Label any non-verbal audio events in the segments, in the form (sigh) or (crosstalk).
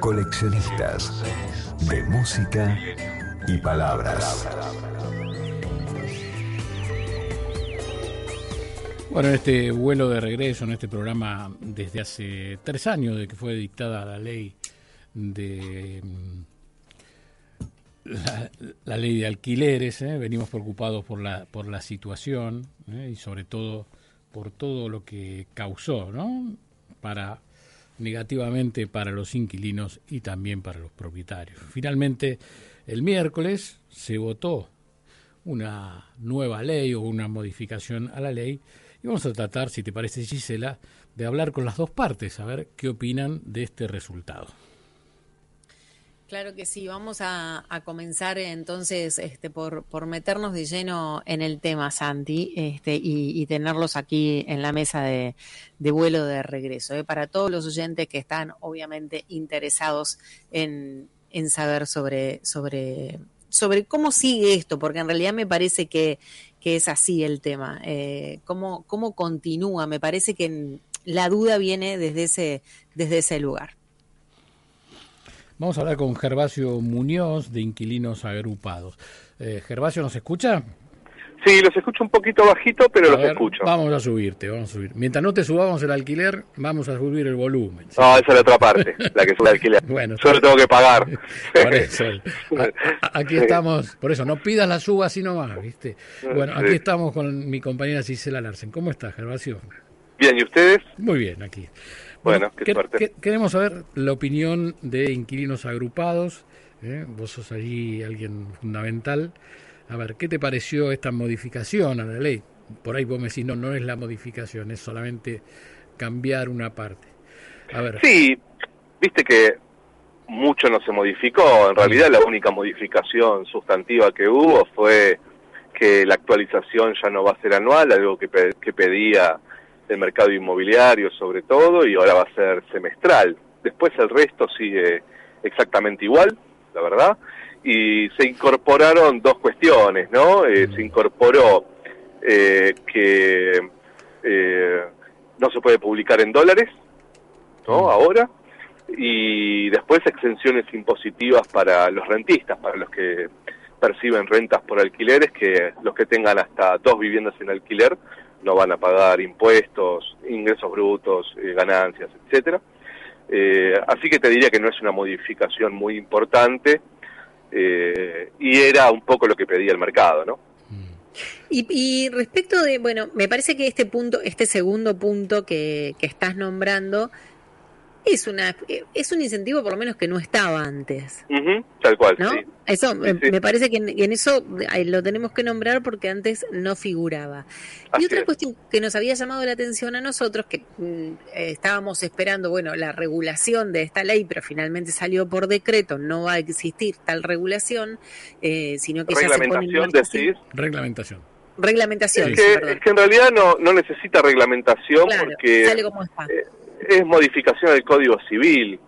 Coleccionistas de música y palabras. Bueno, en este vuelo de regreso, en este programa, desde hace tres años de que fue dictada la ley de mm, la, ley de alquileres, ¿eh? venimos preocupados por la por la situación ¿eh? y sobre todo por todo lo que causó, ¿no? Para negativamente para los inquilinos y también para los propietarios. Finalmente, el miércoles se votó una nueva ley o una modificación a la ley y vamos a tratar, si te parece Gisela, de hablar con las dos partes, a ver qué opinan de este resultado. Claro que sí, vamos a, comenzar entonces este, por, por, meternos de lleno en el tema, Santi, este, y, tenerlos aquí en la mesa de, vuelo de regreso. ¿eh? Para todos los oyentes que están obviamente interesados en, saber sobre, sobre, sobre cómo sigue esto, porque en realidad me parece que, es así el tema. Eh, cómo, ¿Cómo continúa? Me parece que la duda viene desde ese, desde ese lugar. Vamos a hablar con Gervasio Muñoz de Inquilinos Agrupados. Eh, Gervasio, ¿nos escucha? Sí, los escucho un poquito bajito, pero los escucho. Vamos a subirte, vamos a subir. Mientras no te subamos el alquiler, vamos a subir el volumen. No, esa es la otra parte, la que sube el alquiler. (laughs) bueno, Solo tengo que pagar. (laughs) Por eso. aquí estamos, por eso, no pidas la suba así nomás, ¿viste? Bueno, aquí estamos con mi compañera Cisela Larsen. ¿Cómo estás, Gervasio? Bien, ¿y ustedes? Muy bien, aquí. Bueno, qué, suerte. queremos saber la opinión de inquilinos agrupados. ¿eh? Vos sos allí alguien fundamental. A ver, ¿qué te pareció esta modificación a la ley? Por ahí vos me decís, no, no es la modificación, es solamente cambiar una parte. A ver. Sí, viste que mucho no se modificó. En realidad la única modificación sustantiva que hubo fue que la actualización ya no va a ser anual, algo que, que pedía el mercado inmobiliario sobre todo, y ahora va a ser semestral. Después el resto sigue exactamente igual, la verdad, y se incorporaron dos cuestiones, ¿no? Eh, se incorporó eh, que eh, no se puede publicar en dólares, ¿no? Ahora, y después exenciones impositivas para los rentistas, para los que perciben rentas por alquileres, que los que tengan hasta dos viviendas en alquiler no van a pagar impuestos, ingresos brutos, eh, ganancias, etcétera. Eh, así que te diría que no es una modificación muy importante eh, y era un poco lo que pedía el mercado, ¿no? Y, y, respecto de, bueno, me parece que este punto, este segundo punto que, que estás nombrando, es una es un incentivo por lo menos que no estaba antes. tal cual, Eso me, parece que en, eso lo tenemos que nombrar porque antes no figuraba. y otra cuestión que nos había llamado la atención a nosotros, que mm, estábamos esperando, bueno, la regulación de esta ley, pero finalmente salió por decreto, no va a existir tal regulación, eh, sino que ya se pone decir. Reglamentación. Reglamentación. Es que, es que en realidad no, no necesita reglamentación porque... Sale como está. Eh, es modificación del Código Civil,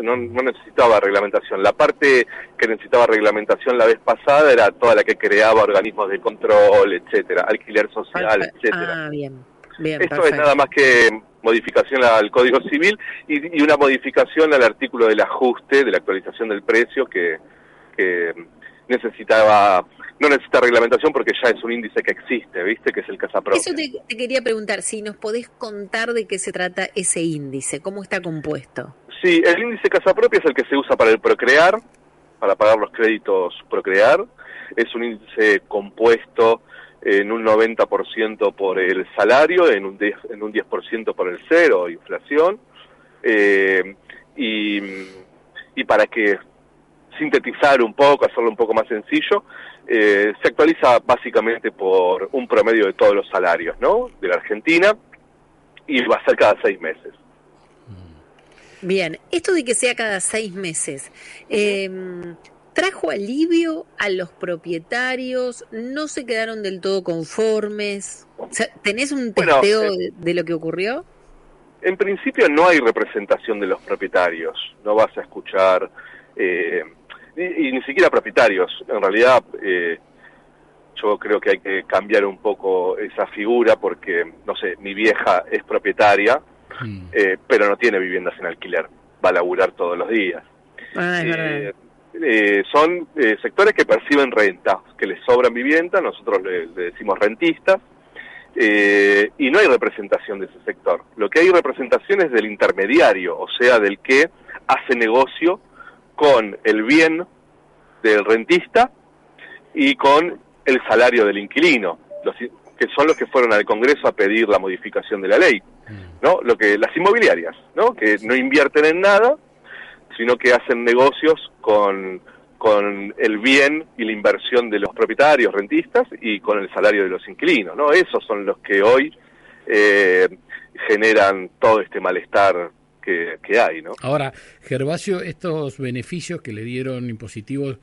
no, no, necesitaba reglamentación. La parte que necesitaba reglamentación la vez pasada era toda la que creaba organismos de control, etcétera, alquiler social, etcétera. Ah, bien. Bien, Esto es nada más que modificación al Código Civil y, y, una modificación al artículo del ajuste, de la actualización del precio que, que necesitaba no necesita reglamentación porque ya es un índice que existe, ¿viste? Que es el Casapro. Eso te, quería preguntar, si nos podés contar de qué se trata ese índice, cómo está compuesto. Sí, el índice Casapropia es el que se usa para el procrear, para pagar los créditos procrear. Es un índice compuesto en un 90% por el salario, en un 10%, en un 10 por el cero, inflación. Eh, y, y para que sintetizar un poco, hacerlo un poco más sencillo, eh, se actualiza básicamente por un promedio de todos los salarios, ¿no? De la Argentina y va a ser cada seis meses. Bien, esto de que sea cada seis meses, eh, ¿trajo alivio a los propietarios? ¿No se quedaron del todo conformes? O sea, ¿Tenés un Bueno, testeo eh, de, de lo que ocurrió? En principio no hay representación de los propietarios, no vas a escuchar, eh, y, y ni siquiera propietarios, en realidad eh, yo creo que hay que cambiar un poco esa figura porque, no sé, mi vieja es propietaria, Mm. eh, pero no tiene viviendas en alquiler, va a laburar todos los días. Ah. Eh, eh, son eh, sectores que perciben renta, que les sobran vivienda, nosotros le, le decimos rentistas, eh, y no hay representación de ese sector. Lo que hay representación es del intermediario, o sea, del que hace negocio con el bien del rentista y con el salario del inquilino, los, que son los que fueron al Congreso a pedir la modificación de la ley, ¿no? Lo que las inmobiliarias, ¿no? Que no invierten en nada, sino que hacen negocios con con el bien y la inversión de los propietarios, rentistas y con el salario de los inquilinos, ¿no? Esos son los que hoy eh, generan todo este malestar que, que hay, ¿no? Ahora, Gervasio, estos beneficios que le dieron impositivos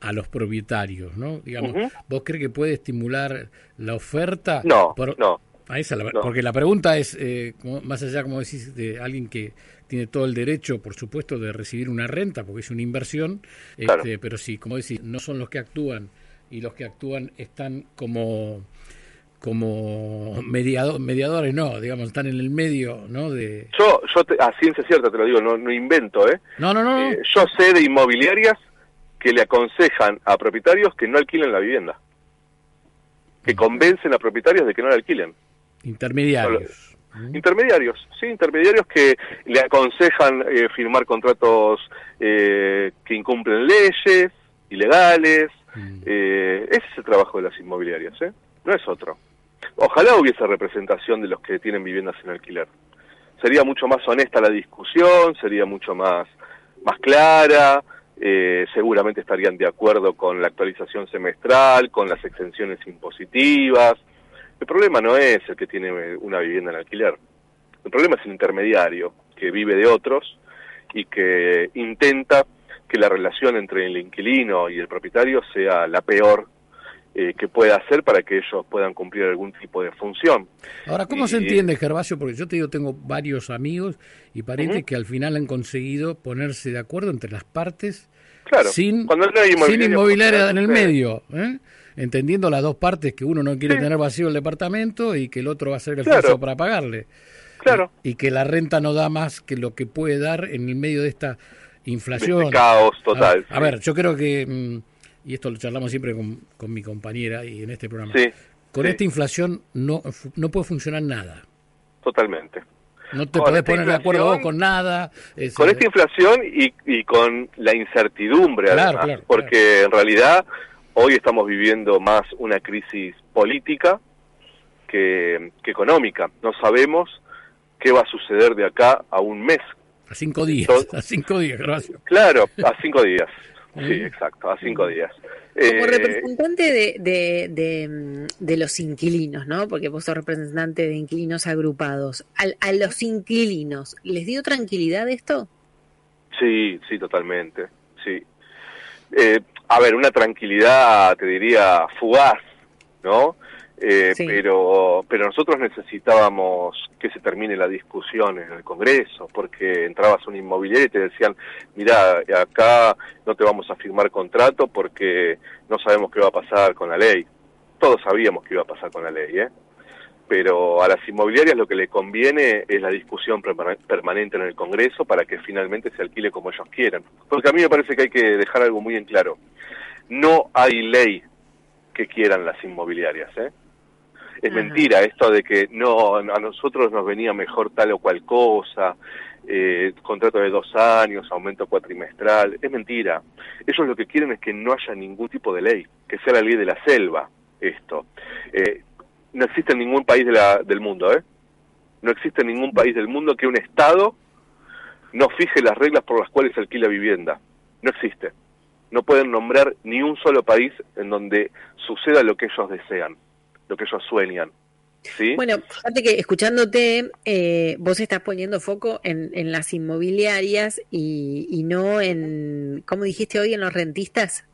a los propietarios, ¿no? Digamos. ¿vos crees que puede estimular la oferta? No, Por- no. Ah, esa la- No. Porque la pregunta es, eh, como- más allá, como decís, de alguien que tiene todo el derecho, por supuesto, de recibir una renta, porque es una inversión, Claro. este, pero sí, como decís, no son los que actúan y los que actúan están como como mediado- mediadores, no, digamos, están en el medio, ¿no? De... Yo, yo te- a ciencia cierta te lo digo, no, no invento, ¿eh? No, no, no. Eh, yo sé de inmobiliarias que le aconsejan a propietarios que no alquilen la vivienda, que convencen a propietarios de que no la alquilen. intermediarios. Intermediarios, sí, intermediarios que le aconsejan eh, firmar contratos eh, que incumplen leyes, ilegales. Mm. Eh, ese es el trabajo de las inmobiliarias, ¿eh? No es otro. Ojalá hubiese representación de los que tienen viviendas en alquiler. Sería mucho más honesta la discusión, sería mucho más, más clara, eh, seguramente estarían de acuerdo con la actualización semestral, con las exenciones impositivas. El problema no es el que tiene una vivienda en alquiler. El problema es el intermediario, que vive de otros y que intenta que la relación entre el inquilino y el propietario sea la peor eh, que pueda hacer para que ellos puedan cumplir algún tipo de función. Ahora, ¿cómo se entiende, Gervasio? Porque yo te digo, tengo varios amigos y parientes que al final han conseguido ponerse de acuerdo entre las partes Claro, sin, cuando no hay sin inmobiliaria, inmobiliaria en el medio, ¿eh? entendiendo las dos partes, que uno no quiere Sí. tener vacío el departamento y que el otro va a hacer el Claro. esfuerzo para pagarle. Claro. Y, que la renta no da más que lo que puede dar en el medio de esta inflación. Este caos total, A, sí. ver, yo creo que, mm, y esto lo charlamos siempre con, con mi compañera y en este programa, Sí, con sí. esta inflación no, no puede funcionar nada. totalmente. No te Con podés poner de acuerdo vos con nada. es, Con esta inflación y, y con la incertidumbre, Claro, además, claro, porque en realidad hoy estamos viviendo más una crisis política que, que económica. No sabemos qué va a suceder de acá a un mes. a cinco días, Todo- (laughs) a cinco días, Gervasio. Claro, a cinco días. Sí, exacto, a cinco días. Como Eh, representante de, de, de, mm, de los inquilinos, ¿no? Porque vos sos representante de inquilinos agrupados. Al- a los inquilinos, ¿les dio tranquilidad esto? Sí, sí, totalmente, sí. Eh, a ver, una tranquilidad, te diría, fugaz, ¿no? Eh, Sí. pero, pero nosotros necesitábamos que se termine la discusión en el Congreso, porque entrabas a una inmobiliaria y te decían, mira, acá no te vamos a firmar contrato porque no sabemos qué va a pasar con la ley. Todos sabíamos qué iba a pasar con la ley, ¿eh? pero a las inmobiliarias lo que le conviene es la discusión permane- permanente en el Congreso para que finalmente se alquile como ellos quieran. Porque a mí me parece que hay que dejar algo muy en claro. No hay ley que quieran las inmobiliarias. ¿eh? Es Ajá. mentira esto de que no a nosotros nos venía mejor tal o cual cosa, eh, contrato de dos años, aumento cuatrimestral. Es mentira. Ellos lo que quieren es que no haya ningún tipo de ley, que sea la ley de la selva esto. Eh, no existe en ningún país de la- del mundo, ¿eh? No existe en ningún país del mundo que un Estado no fije las reglas por las cuales se alquila vivienda. No existe. No pueden nombrar ni un solo país en donde suceda lo que ellos desean, lo que ellos sueñan. ¿sí? Bueno, fíjate que escuchándote, eh, vos estás poniendo foco en, en las inmobiliarias y, y no en, ¿cómo dijiste hoy, en los rentistas?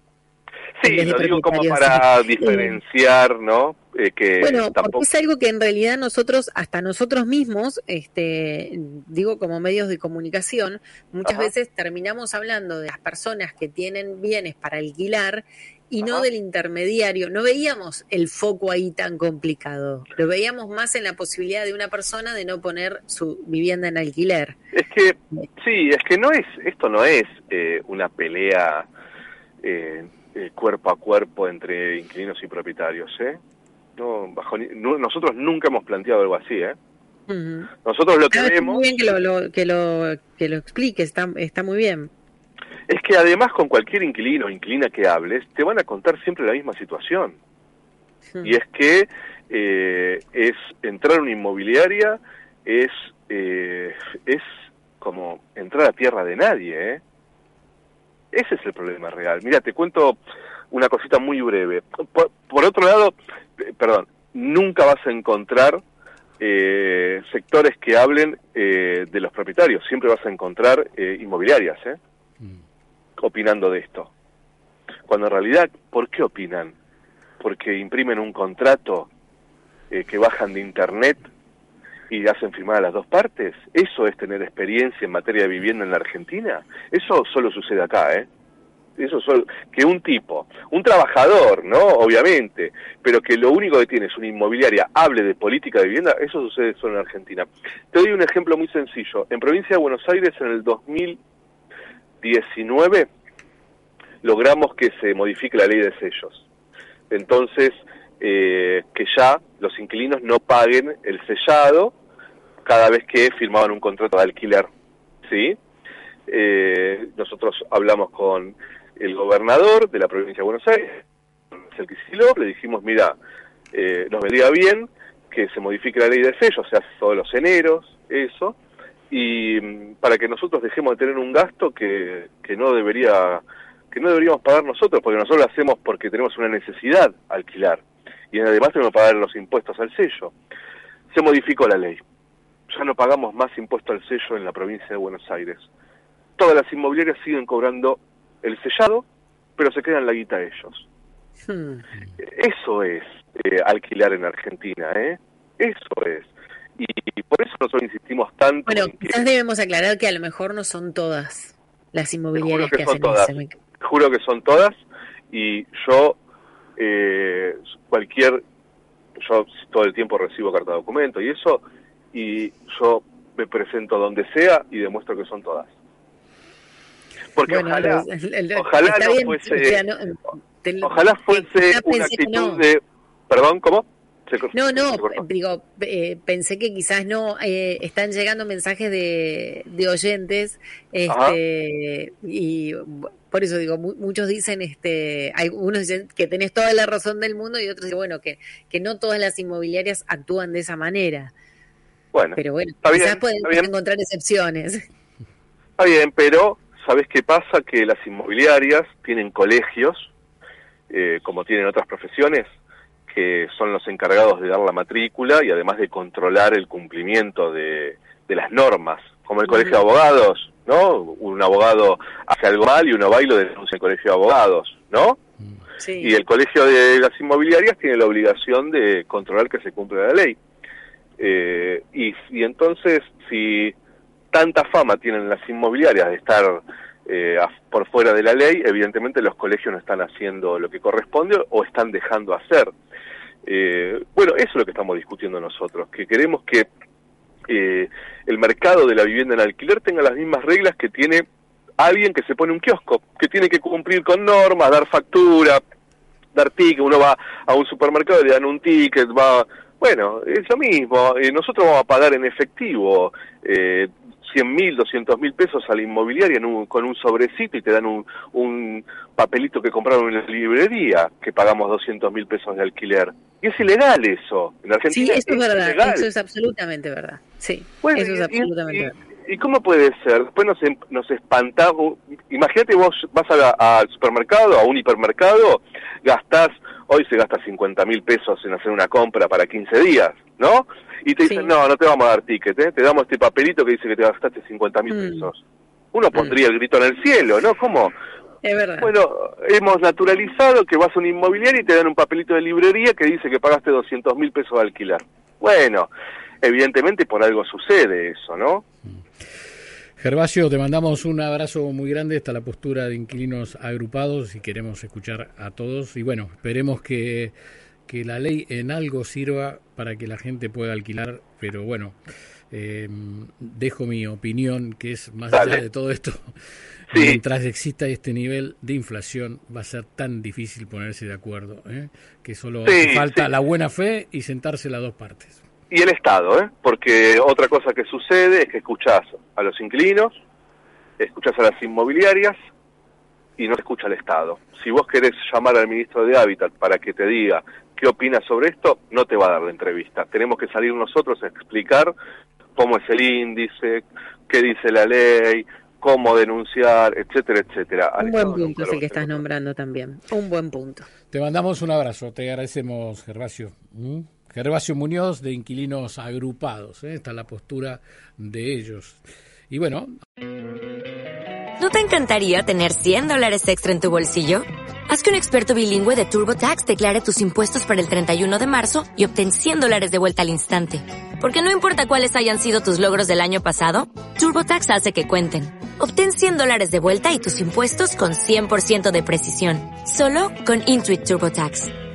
Sí, lo digo como para diferenciar, ¿no? Eh, que bueno, tampoco... porque es algo que en realidad nosotros, hasta nosotros mismos, este, digo como medios de comunicación, muchas Ajá. veces terminamos hablando de las personas que tienen bienes para alquilar y no del intermediario. No veíamos el foco ahí tan complicado. Lo veíamos más en la posibilidad de una persona de no poner su vivienda en alquiler. Es que, sí, es que no es, esto no es eh, una pelea eh, eh, cuerpo a cuerpo entre inquilinos y propietarios, ¿eh? No, bajo, no- nosotros nunca hemos planteado algo así, ¿eh? Nosotros lo que vemos muy bien que lo, lo- que lo, que lo explique, está, está muy bien. Es que además con cualquier inquilino o inquilina que hables, te van a contar siempre la misma situación. Y es que eh, es entrar a una inmobiliaria es eh, es como entrar a tierra de nadie, ¿eh? Ese es el problema real. Mira, te cuento una cosita muy breve. Por, por otro lado, eh, perdón, nunca vas a encontrar eh, sectores que hablen eh, de los propietarios. Siempre vas a encontrar eh, inmobiliarias, ¿eh? Opinando de esto. Cuando en realidad, ¿por qué opinan? Porque imprimen un contrato eh, que bajan de internet y hacen firmar a las dos partes. ¿Eso es tener experiencia en materia de vivienda en la Argentina? Eso solo sucede acá, ¿eh? Eso solo, que un tipo, un trabajador, ¿no? Obviamente, pero que lo único que tiene es una inmobiliaria, hable de política de vivienda, eso sucede solo en Argentina. Te doy un ejemplo muy sencillo. En provincia de Buenos Aires, en el 2019, logramos que se modifique la ley de sellos. Entonces, eh, que ya los inquilinos no paguen el sellado cada vez que firmaban un contrato de alquiler, ¿sí? Eh, nosotros hablamos con el gobernador de la provincia de Buenos Aires, Marcel Kicillof, le dijimos, mira, eh, nos vendría bien que se modifique la ley de sellos, se hace todos los eneros, eso, y mm, para que nosotros dejemos de tener un gasto que, que no debería que no deberíamos pagar nosotros, porque nosotros lo hacemos porque tenemos una necesidad alquilar, y además tenemos que pagar los impuestos al sello. Se modificó la ley. Ya no pagamos más impuesto al sello en la provincia de Buenos Aires. Todas las inmobiliarias siguen cobrando el sellado, pero se quedan la guita ellos. Hmm. Eso es eh, alquilar en Argentina, ¿eh? Eso es. Y, por eso nosotros insistimos tanto Bueno, que, quizás debemos aclarar que a lo mejor no son todas las inmobiliarias que hacen todas. eso. juro que son todas, y yo, eh, cualquier, yo todo el tiempo recibo carta de documento y eso, y yo me presento donde sea y demuestro que son todas. Porque Bueno, ojalá, pero el- el- ojalá está no bien, fuese- o sea, no, te- ojalá fuese una actitud no. de... Perdón, ¿cómo? No, no, cortó. digo, eh, pensé que quizás no, eh, están llegando mensajes de, de oyentes, este, y por eso digo, mu- muchos dicen, este, hay unos dicen que tenés toda la razón del mundo y otros dicen, bueno, que, que no todas las inmobiliarias actúan de esa manera, Bueno, pero bueno, Está quizás bien, pueden está bien. encontrar excepciones. Está bien, pero ¿sabes qué pasa? Que las inmobiliarias tienen colegios, eh, como tienen otras profesiones, que son los encargados de dar la matrícula y además de controlar el cumplimiento de, de las normas, como el colegio de abogados, ¿no? Un abogado hace algo mal y uno va y lo denuncia en el colegio de abogados, ¿no? Sí. Y el colegio de las inmobiliarias tiene la obligación de controlar que se cumpla la ley. Eh, y, y entonces, si tanta fama tienen las inmobiliarias de estar eh, por fuera de la ley, evidentemente los colegios no están haciendo lo que corresponde o están dejando hacer. Eh, bueno, eso es lo que estamos discutiendo nosotros, que queremos que eh, el mercado de la vivienda en alquiler tenga las mismas reglas que tiene alguien que se pone un kiosco, que tiene que cumplir con normas, dar factura, dar ticket, uno va a un supermercado y le dan un ticket, va, bueno, es lo mismo, eh, nosotros vamos a pagar en efectivo eh, 100 mil, 200 mil pesos a la inmobiliaria en un- con un sobrecito y te dan un, un papelito que compraron en la librería que pagamos 200 mil pesos de alquiler. Y es ilegal eso, en Sí, Argentina eso es verdad, ilegal. eso es absolutamente verdad. Sí, Bueno, eso es absolutamente y, verdad. ¿Y cómo puede ser? Después nos, em- nos espantamos. Imagínate vos vas a al supermercado, a un hipermercado, gastás hoy se gasta 50 mil pesos en hacer una compra para 15 días, ¿no? Y te dicen, Sí. no, no te vamos a dar ticket, ¿eh? te damos este papelito que dice que te gastaste 50 mil Mm. pesos. Uno pondría el grito en el cielo, ¿no? ¿Cómo? Es verdad. Bueno, hemos naturalizado que vas a una inmobiliaria y te dan un papelito de librería que dice que pagaste 200 mil pesos de alquiler. Bueno, evidentemente por algo sucede eso, ¿no? Gervasio, te mandamos un abrazo muy grande. Está la postura de inquilinos agrupados y queremos escuchar a todos. Y bueno, esperemos que, que la ley en algo sirva para que la gente pueda alquilar. Pero bueno, eh, dejo mi opinión, que es más Dale. allá de todo esto. (laughs) Sí. Mientras exista este nivel de inflación, va a ser tan difícil ponerse de acuerdo, ¿eh? que solo Sí, hace falta sí. la buena fe y sentarse las dos partes. Y el Estado, ¿eh? Porque otra cosa que sucede es que escuchás a los inquilinos, escuchás a las inmobiliarias y no escucha al Estado. Si vos querés llamar al ministro de Hábitat para que te diga qué opina sobre esto, no te va a dar la entrevista. Tenemos que salir nosotros a explicar cómo es el índice, qué dice la ley, cómo denunciar, etcétera, etcétera. Un buen punto es el que estás nombrando también. Un buen punto. Te mandamos un abrazo, te agradecemos, Gervasio. ¿Mm? Gervasio Muñoz de Inquilinos Agrupados, ¿eh? está la postura de ellos. Y bueno, ¿No te encantaría tener 100 dólares extra en tu bolsillo? Haz que un experto bilingüe de TurboTax declare tus impuestos para el 31 de marzo y obtén 100 dólares de vuelta al instante. Porque no importa cuáles hayan sido tus logros del año pasado, TurboTax hace que cuenten. Obtén 100 dólares de vuelta y tus impuestos con 100% de precisión. Solo con Intuit TurboTax.